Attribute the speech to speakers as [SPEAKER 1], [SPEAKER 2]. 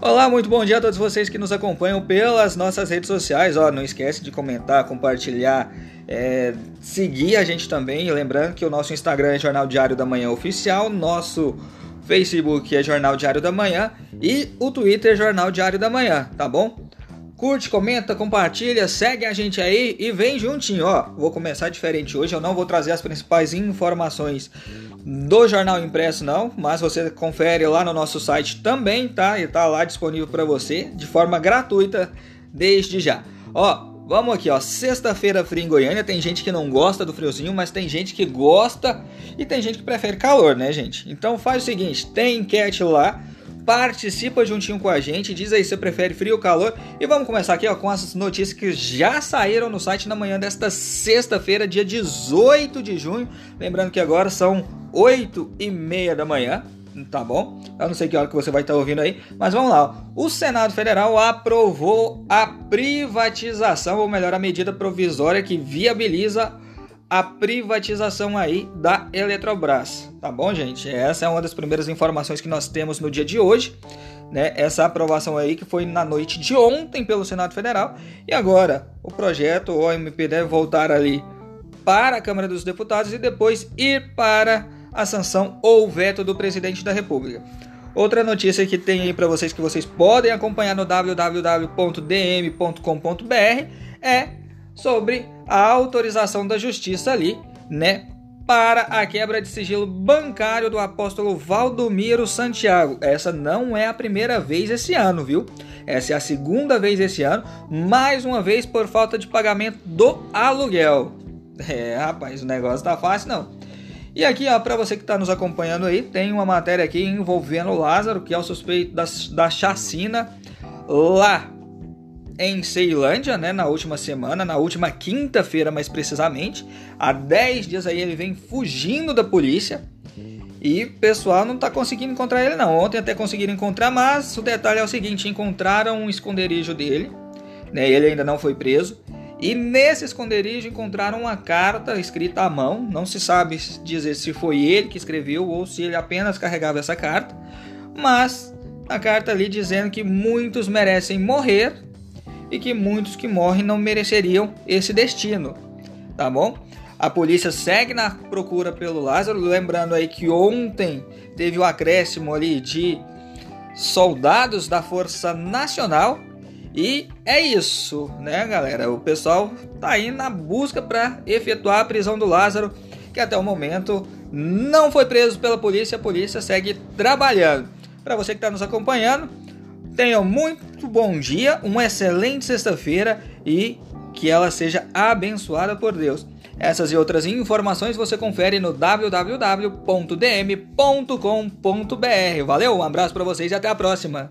[SPEAKER 1] Olá, muito bom dia a todos vocês que nos acompanham pelas nossas redes sociais. Ó, não esquece de comentar, compartilhar, é, seguir a gente também. Lembrando que o nosso Instagram é Jornal Diário da Manhã Oficial, nosso Facebook é Jornal Diário da Manhã e o Twitter é Jornal Diário da Manhã, tá bom? Curte, comenta, compartilha, segue a gente aí e vem juntinho, ó. Vou começar diferente hoje, eu não vou trazer as principais informações do jornal impresso não, mas você confere lá no nosso site também, tá? E tá lá disponível para você de forma gratuita desde já. Ó, vamos aqui, ó, sexta-feira fria em Goiânia, tem gente que não gosta do friozinho, mas tem gente que gosta e tem gente que prefere calor, né, gente? Então faz o seguinte, tem enquete lá participa juntinho com a gente, diz aí se você prefere frio ou calor. E vamos começar aqui ó, com as notícias que já saíram no site na manhã desta sexta-feira, dia 18 de junho. Lembrando que agora são 8 e meia da manhã, tá bom? Eu não sei que hora que você vai estar ouvindo aí, mas vamos lá. O Senado Federal aprovou a privatização, ou melhor, a medida provisória que viabiliza a privatização aí da Eletrobras, tá bom, gente? Essa é uma das primeiras informações que nós temos no dia de hoje, né? Essa aprovação aí que foi na noite de ontem pelo Senado Federal e agora o projeto, o MP deve voltar ali para a Câmara dos Deputados e depois ir para a sanção ou veto do presidente da República. Outra notícia que tem aí para vocês que vocês podem acompanhar no www.dm.com.br é sobre a autorização da justiça ali, né, para a quebra de sigilo bancário do apóstolo Valdomiro Santiago. Essa não é a primeira vez esse ano, viu? Essa é a segunda vez esse ano, mais uma vez por falta de pagamento do aluguel. É, rapaz, o negócio tá fácil não. E aqui, ó, para você que está nos acompanhando aí, tem uma matéria aqui envolvendo o Lázaro, que é o suspeito da, da chacina lá em Ceilândia, né, na última semana, na última quinta-feira mais precisamente. Há 10 dias aí ele vem fugindo da polícia. E o pessoal não está conseguindo encontrar ele não. Ontem até conseguiram encontrar, mas o detalhe é o seguinte, encontraram um esconderijo dele, né? Ele ainda não foi preso. E nesse esconderijo encontraram uma carta escrita à mão. Não se sabe dizer se foi ele que escreveu ou se ele apenas carregava essa carta. Mas a carta ali dizendo que muitos merecem morrer e que muitos que morrem não mereceriam esse destino, tá bom? A polícia segue na procura pelo Lázaro, lembrando aí que ontem teve o acréscimo ali de soldados da Força Nacional e é isso, né, galera? O pessoal tá aí na busca para efetuar a prisão do Lázaro, que até o momento não foi preso pela polícia, a polícia segue trabalhando. Para você que está nos acompanhando, Tenham muito bom dia, uma excelente sexta-feira e que ela seja abençoada por Deus. Essas e outras informações você confere no www.dm.com.br. Valeu, um abraço para vocês e até a próxima.